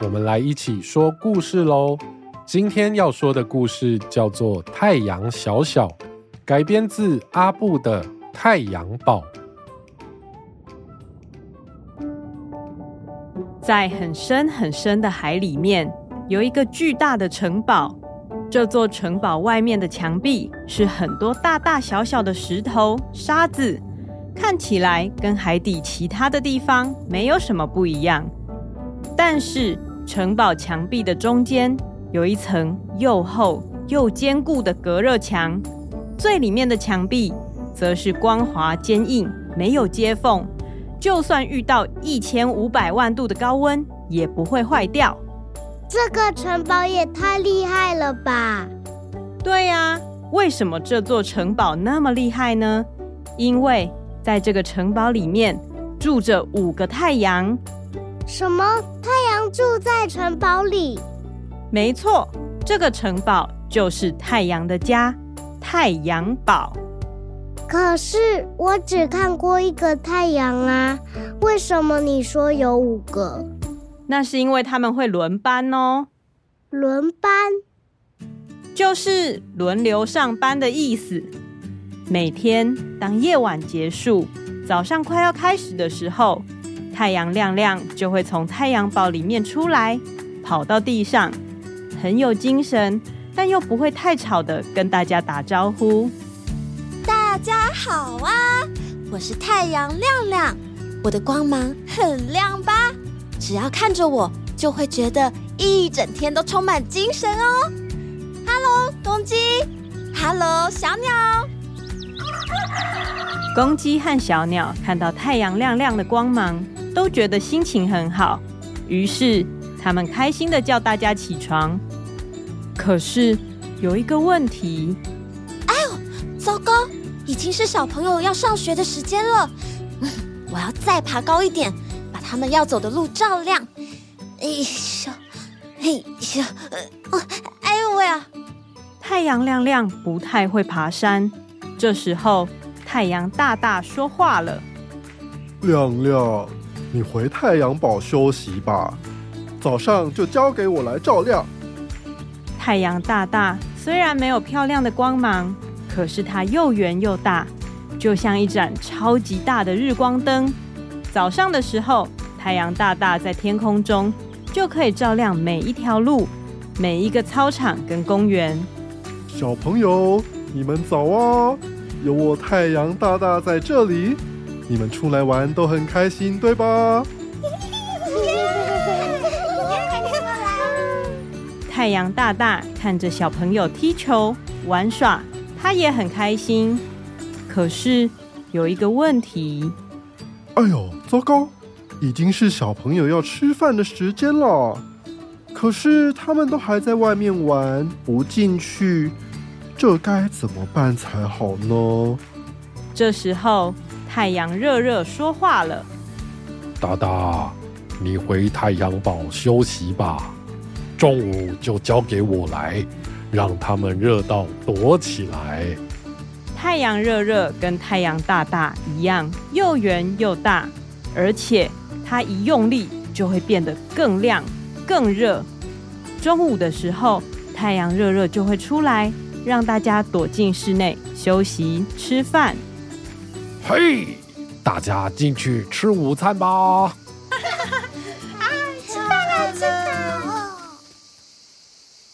我们来一起说故事喽！今天要说的故事叫做《太阳小小》，改编自阿布的《太阳堡》。在很深很深的海里面，有一个巨大的城堡。这座城堡外面的墙壁是很多大大小小的石头、沙子，看起来跟海底其他的地方没有什么不一样，但是。城堡墙壁的中间有一层又厚又坚固的隔热墙，最里面的墙壁则是光滑坚硬，没有接缝，就算遇到一千五百万度的高温也不会坏掉。这个城堡也太厉害了吧？对呀，为什么这座城堡那么厉害呢？因为在这个城堡里面住着五个太阳。什么？太阳住在城堡里？没错，这个城堡就是太阳的家——太阳堡。可是我只看过一个太阳啊，为什么你说有五个？那是因为他们会轮班哦。轮班？就是轮流上班的意思。每天当夜晚结束，早上快要开始的时候。太阳亮亮，就会从太阳堡里面出来，跑到地上，很有精神，但又不会太吵的跟大家打招呼。大家好啊，我是太阳亮亮，我的光芒很亮吧？只要看着我，就会觉得一整天都充满精神哦。Hello，公鸡，Hello，小鸟。公鸡和小鸟看到太阳亮亮的光芒。都觉得心情很好，于是他们开心的叫大家起床。可是有一个问题，哎呦，糟糕！已经是小朋友要上学的时间了。嗯，我要再爬高一点，把他们要走的路照亮。哎呦，哎呦，哦，哎呦喂啊！太阳亮亮不太会爬山，这时候太阳大大说话了：“亮亮。”你回太阳堡休息吧，早上就交给我来照亮。太阳大大虽然没有漂亮的光芒，可是它又圆又大，就像一盏超级大的日光灯。早上的时候，太阳大大在天空中就可以照亮每一条路、每一个操场跟公园。小朋友，你们早啊！有我太阳大大在这里。你们出来玩都很开心，对吧？太阳大大看着小朋友踢球玩耍，他也很开心。可是有一个问题，哎呦，糟糕！已经是小朋友要吃饭的时间了，可是他们都还在外面玩，不进去，这该怎么办才好呢？这时候。太阳热热说话了：“大大，你回太阳堡休息吧，中午就交给我来，让他们热到躲起来。”太阳热热跟太阳大大一样，又圆又大，而且它一用力就会变得更亮、更热。中午的时候，太阳热热就会出来，让大家躲进室内休息、吃饭。嘿，大家进去吃午餐吧！啊，吃饭了，吃饭！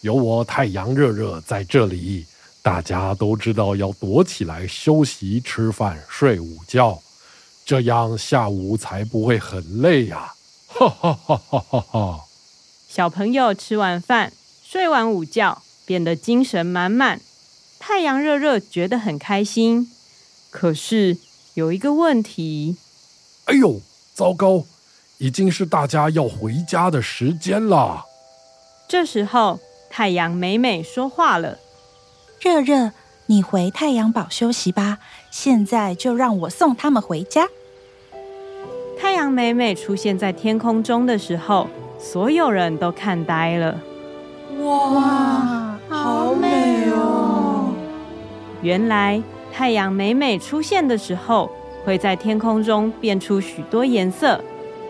有我太阳热热在这里，大家都知道要躲起来休息、吃饭、睡午觉，这样下午才不会很累呀！哈哈哈哈哈哈！小朋友吃完饭、睡完午觉，变得精神满满。太阳热热觉得很开心，可是。有一个问题，哎呦，糟糕！已经是大家要回家的时间了。这时候，太阳美美说话了：“热热，你回太阳堡休息吧。现在就让我送他们回家。”太阳美美出现在天空中的时候，所有人都看呆了。哇，好美哦！原来太阳每每出现的时候，会在天空中变出许多颜色，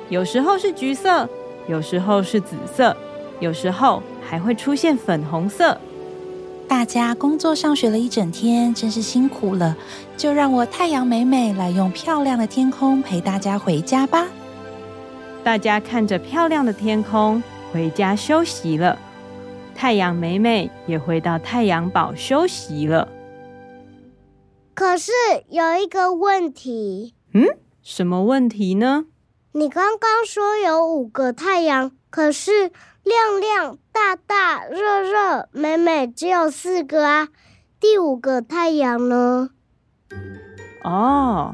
有时候是橘色，有时候是紫色，有时候还会出现粉红色。大家工作上学了一整天，真是辛苦了。就让我太阳美美来用漂亮的天空陪大家回家吧。大家看着漂亮的天空，回家休息了。太阳美美也回到太阳堡休息了。可是有一个问题。嗯，什么问题呢？你刚刚说有五个太阳，可是。亮亮、大大、热热、美美，只有四个啊！第五个太阳呢？哦，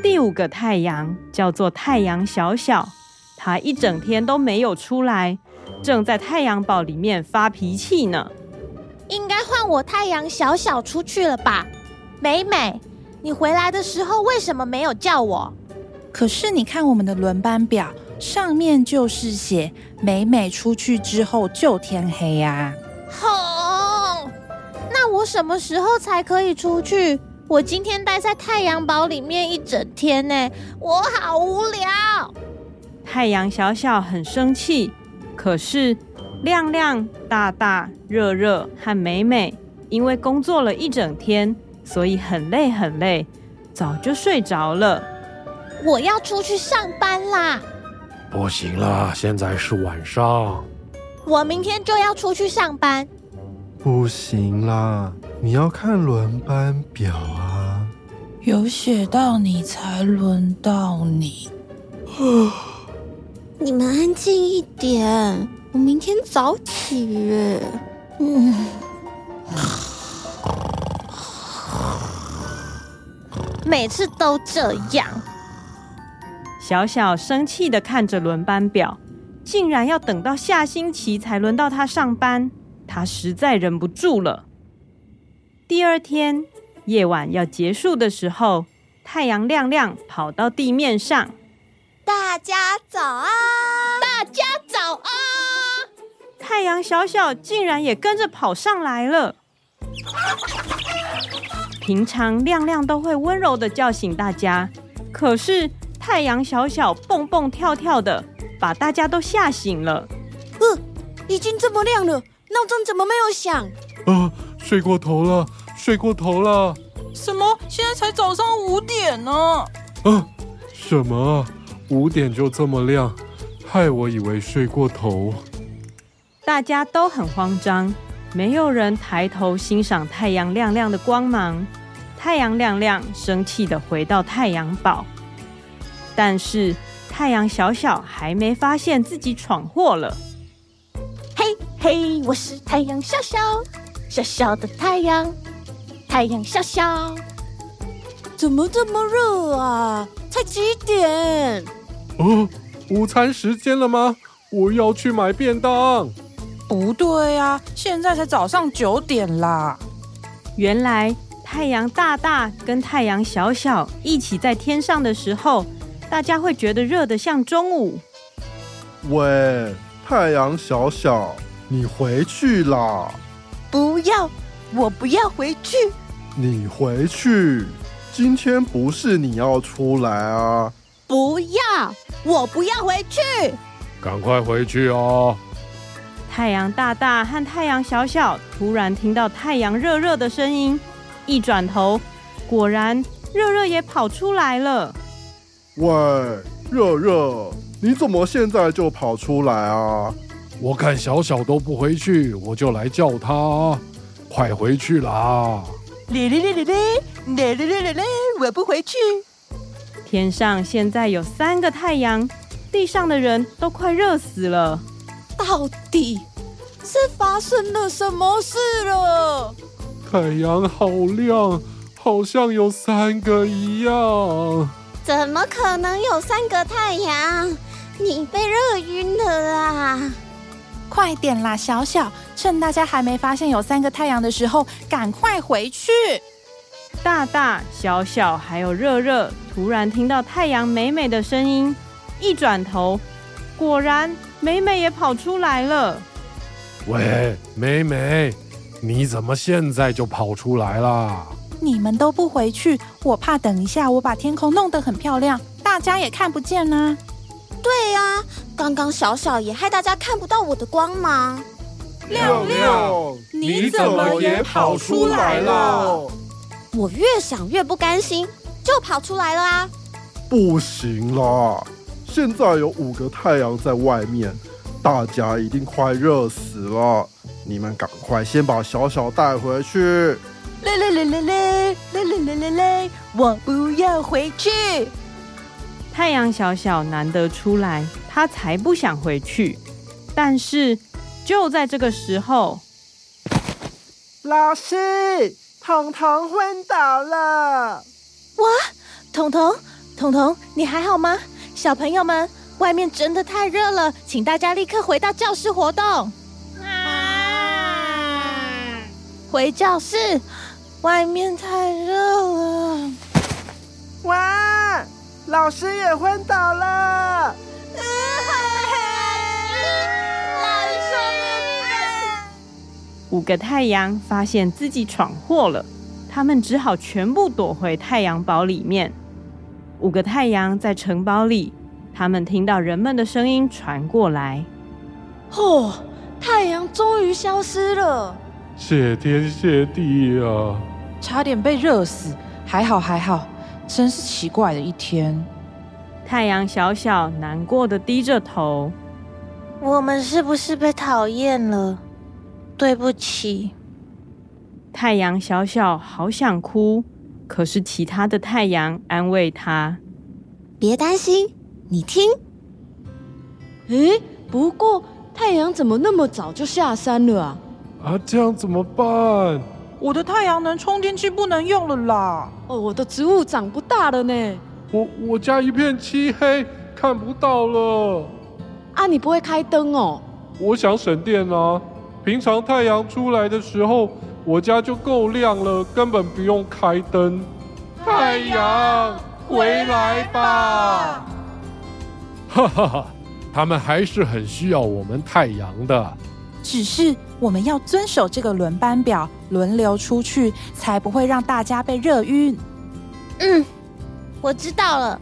第五个太阳叫做太阳小小，它一整天都没有出来，正在太阳堡里面发脾气呢。应该换我太阳小小出去了吧？美美，你回来的时候为什么没有叫我？可是你看我们的轮班表。上面就是写美美出去之后就天黑呀。吼，那我什么时候才可以出去？我今天待在太阳堡里面一整天呢，我好无聊。太阳小小很生气，可是亮亮、大大、热热和美美因为工作了一整天，所以很累很累，早就睡着了。我要出去上班啦！不行啦，现在是晚上。我明天就要出去上班。不行啦，你要看轮班表啊。有写到你才轮到你。你们安静一点，我明天早起。嗯，每次都这样。小小生气的看着轮班表，竟然要等到下星期才轮到他上班，他实在忍不住了。第二天夜晚要结束的时候，太阳亮亮跑到地面上，大家早啊！大家早啊！太阳小小竟然也跟着跑上来了。平常亮亮都会温柔的叫醒大家，可是。太阳小小蹦蹦跳跳的，把大家都吓醒了。呃，已经这么亮了，闹钟怎么没有响？啊，睡过头了，睡过头了。什么？现在才早上五点呢？啊，什么？五点就这么亮，害我以为睡过头。大家都很慌张，没有人抬头欣赏太阳亮亮的光芒。太阳亮亮生气的回到太阳堡。但是太阳小小还没发现自己闯祸了。嘿嘿，我是太阳小小，小小的太阳，太阳小小。怎么这么热啊？才几点？哦，午餐时间了吗？我要去买便当。不对呀，现在才早上九点啦。原来太阳大大跟太阳小小一起在天上的时候。大家会觉得热得像中午。喂，太阳小小，你回去啦！不要，我不要回去。你回去，今天不是你要出来啊！不要，我不要回去。赶快回去哦！太阳大大和太阳小小突然听到太阳热热的声音，一转头，果然热热也跑出来了。喂，热热，你怎么现在就跑出来啊？我看小小都不回去，我就来叫他，快回去啦！哩哩哩哩哩，哩哩哩哩哩，我不回去。天上现在有三个太阳，地上的人都快热死了。到底是发生了什么事了？太阳好亮，好像有三个一样。怎么可能有三个太阳？你被热晕了啊！快点啦，小小，趁大家还没发现有三个太阳的时候，赶快回去。大大、小小还有热热，突然听到太阳美美的声音，一转头，果然美美也跑出来了。喂，美美，你怎么现在就跑出来啦？你们都不回去，我怕等一下我把天空弄得很漂亮，大家也看不见呢。对呀，刚刚小小也害大家看不到我的光芒。亮亮，你怎么也跑出来了？我越想越不甘心，就跑出来了啊！不行啦，现在有五个太阳在外面，大家一定快热死了。你们赶快先把小小带回去。嘞嘞嘞嘞嘞嘞嘞嘞嘞嘞！我不要回去。太阳小小难得出来，他才不想回去。但是就在这个时候，老师。彤彤昏倒了！哇，彤彤，彤彤，你还好吗？小朋友们，外面真的太热了，请大家立刻回到教室活动。啊！回教室，外面太热了。哇，老师也昏倒了。五个太阳发现自己闯祸了，他们只好全部躲回太阳堡里面。五个太阳在城堡里，他们听到人们的声音传过来：“哦，太阳终于消失了！谢天谢地啊！差点被热死，还好还好，真是奇怪的一天。”太阳小小难过的低着头：“我们是不是被讨厌了？”对不起，太阳小小好想哭，可是其他的太阳安慰他：“别担心，你听。”诶，不过太阳怎么那么早就下山了啊？啊，这样怎么办？我的太阳能充电器不能用了啦！哦，我的植物长不大了呢。我我家一片漆黑，看不到了。啊，你不会开灯哦？我想省电啊。平常太阳出来的时候，我家就够亮了，根本不用开灯。太阳，回来吧！哈哈哈，他们还是很需要我们太阳的。只是我们要遵守这个轮班表，轮流出去，才不会让大家被热晕。嗯，我知道了。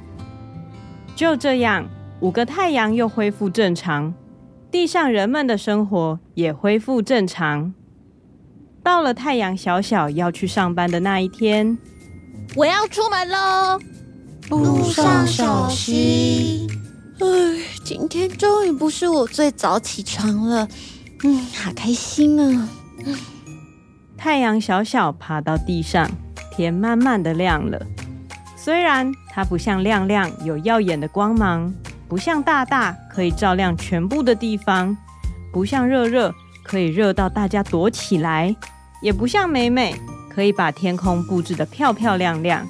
就这样，五个太阳又恢复正常。地上人们的生活也恢复正常。到了太阳小小要去上班的那一天，我要出门喽！路上小心。哎，今天终于不是我最早起床了，嗯，好开心啊！太阳小小爬到地上，天慢慢的亮了。虽然它不像亮亮有耀眼的光芒。不像大大可以照亮全部的地方，不像热热可以热到大家躲起来，也不像美美可以把天空布置得漂漂亮亮。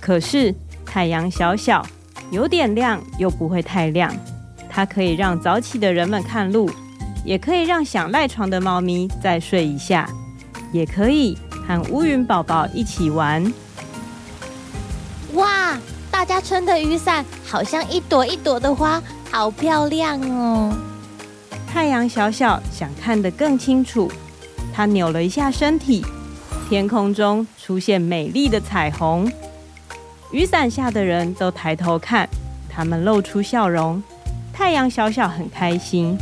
可是太阳小小，有点亮又不会太亮，它可以让早起的人们看路，也可以让想赖床的猫咪再睡一下，也可以和乌云宝宝一起玩。哇！大家撑的雨伞好像一朵一朵的花，好漂亮哦！太阳小小想看得更清楚，他扭了一下身体，天空中出现美丽的彩虹。雨伞下的人都抬头看，他们露出笑容。太阳小小很开心，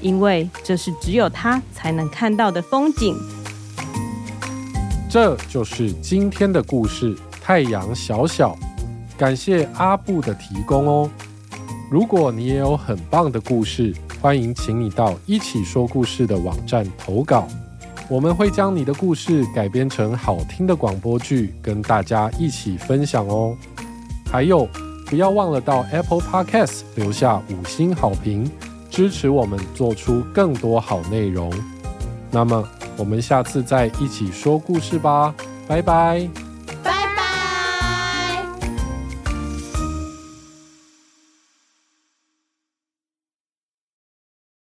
因为这是只有他才能看到的风景。这就是今天的故事《太阳小小》。感谢阿布的提供哦！如果你也有很棒的故事，欢迎请你到一起说故事的网站投稿，我们会将你的故事改编成好听的广播剧，跟大家一起分享哦。还有，不要忘了到 Apple Podcast 留下五星好评，支持我们做出更多好内容。那么，我们下次再一起说故事吧，拜拜。